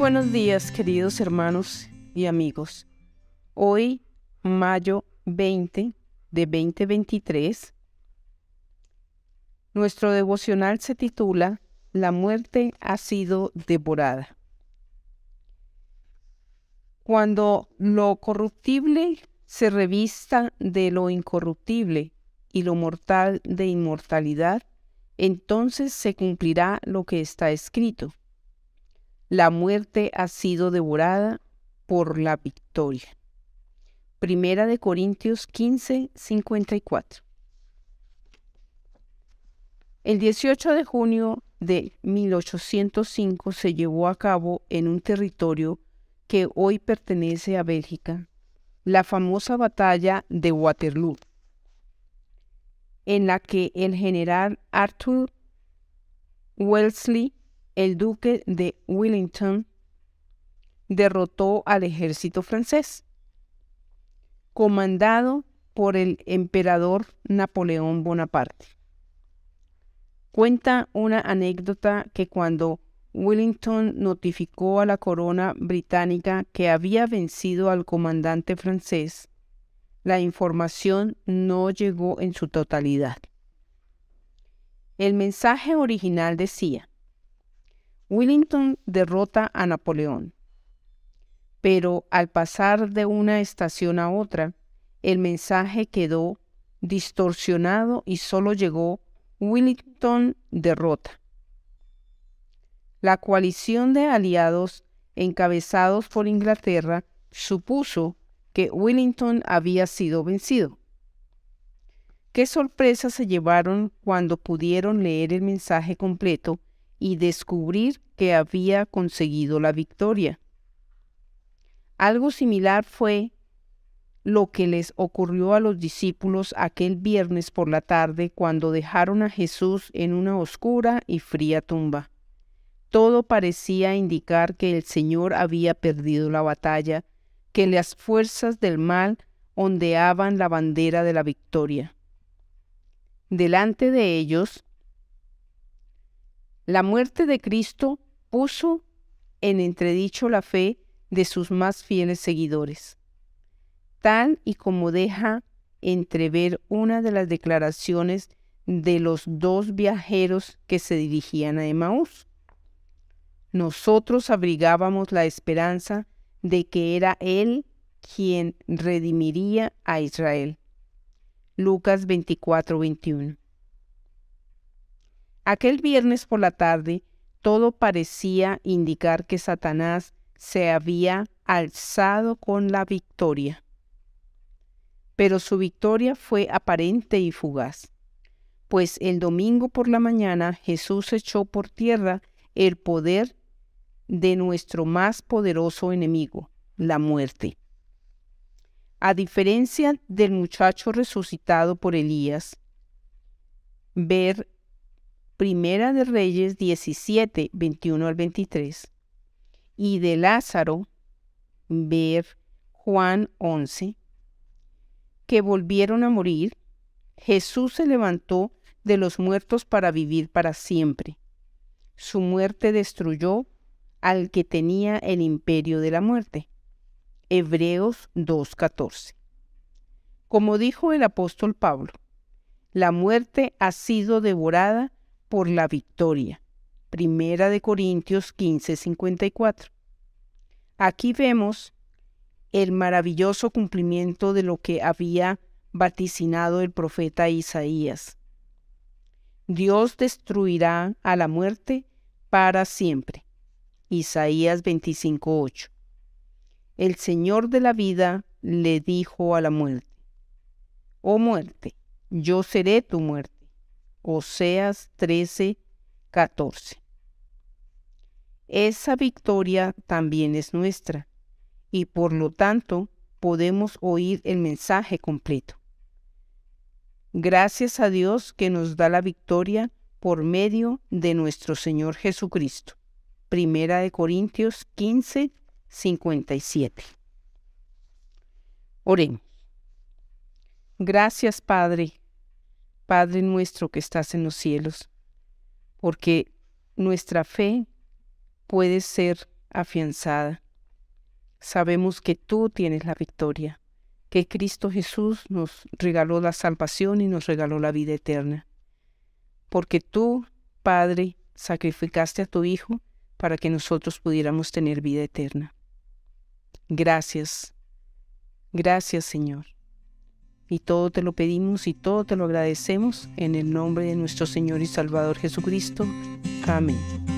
buenos días, queridos hermanos y amigos. Hoy, mayo 20 de 2023, nuestro devocional se titula La muerte ha sido devorada. Cuando lo corruptible se revista de lo incorruptible y lo mortal de inmortalidad, entonces se cumplirá lo que está escrito. La muerte ha sido devorada por la victoria. Primera de Corintios 15, 54. El 18 de junio de 1805 se llevó a cabo en un territorio que hoy pertenece a Bélgica la famosa batalla de Waterloo en la que el general Arthur Wellesley, el duque de Wellington, derrotó al ejército francés, comandado por el emperador Napoleón Bonaparte. Cuenta una anécdota que cuando Wellington notificó a la corona británica que había vencido al comandante francés, la información no llegó en su totalidad. El mensaje original decía, Wellington derrota a Napoleón. Pero al pasar de una estación a otra, el mensaje quedó distorsionado y solo llegó Wellington derrota. La coalición de aliados encabezados por Inglaterra supuso que Wellington había sido vencido. Qué sorpresa se llevaron cuando pudieron leer el mensaje completo y descubrir que había conseguido la victoria. Algo similar fue lo que les ocurrió a los discípulos aquel viernes por la tarde cuando dejaron a Jesús en una oscura y fría tumba. Todo parecía indicar que el Señor había perdido la batalla que las fuerzas del mal ondeaban la bandera de la victoria. Delante de ellos, la muerte de Cristo puso en entredicho la fe de sus más fieles seguidores, tal y como deja entrever una de las declaraciones de los dos viajeros que se dirigían a Emaús. Nosotros abrigábamos la esperanza de que era Él quien redimiría a Israel. Lucas 24, 21. Aquel viernes por la tarde, todo parecía indicar que Satanás se había alzado con la victoria. Pero su victoria fue aparente y fugaz, pues el domingo por la mañana Jesús echó por tierra el poder de nuestro más poderoso enemigo, la muerte. A diferencia del muchacho resucitado por Elías, ver Primera de Reyes 17, 21 al 23, y de Lázaro, ver Juan 11, que volvieron a morir, Jesús se levantó de los muertos para vivir para siempre. Su muerte destruyó al que tenía el imperio de la muerte. Hebreos 2.14. Como dijo el apóstol Pablo, la muerte ha sido devorada por la victoria. Primera de Corintios 15:54. Aquí vemos el maravilloso cumplimiento de lo que había vaticinado el profeta Isaías. Dios destruirá a la muerte para siempre. Isaías 25:8. El Señor de la vida le dijo a la muerte, Oh muerte, yo seré tu muerte. Oseas 13:14. Esa victoria también es nuestra y por lo tanto podemos oír el mensaje completo. Gracias a Dios que nos da la victoria por medio de nuestro Señor Jesucristo. Primera de Corintios 15, 57. Oremos. Gracias, Padre, Padre nuestro que estás en los cielos, porque nuestra fe puede ser afianzada. Sabemos que tú tienes la victoria, que Cristo Jesús nos regaló la salvación y nos regaló la vida eterna. Porque tú, Padre, sacrificaste a tu Hijo para que nosotros pudiéramos tener vida eterna. Gracias, gracias Señor. Y todo te lo pedimos y todo te lo agradecemos en el nombre de nuestro Señor y Salvador Jesucristo. Amén.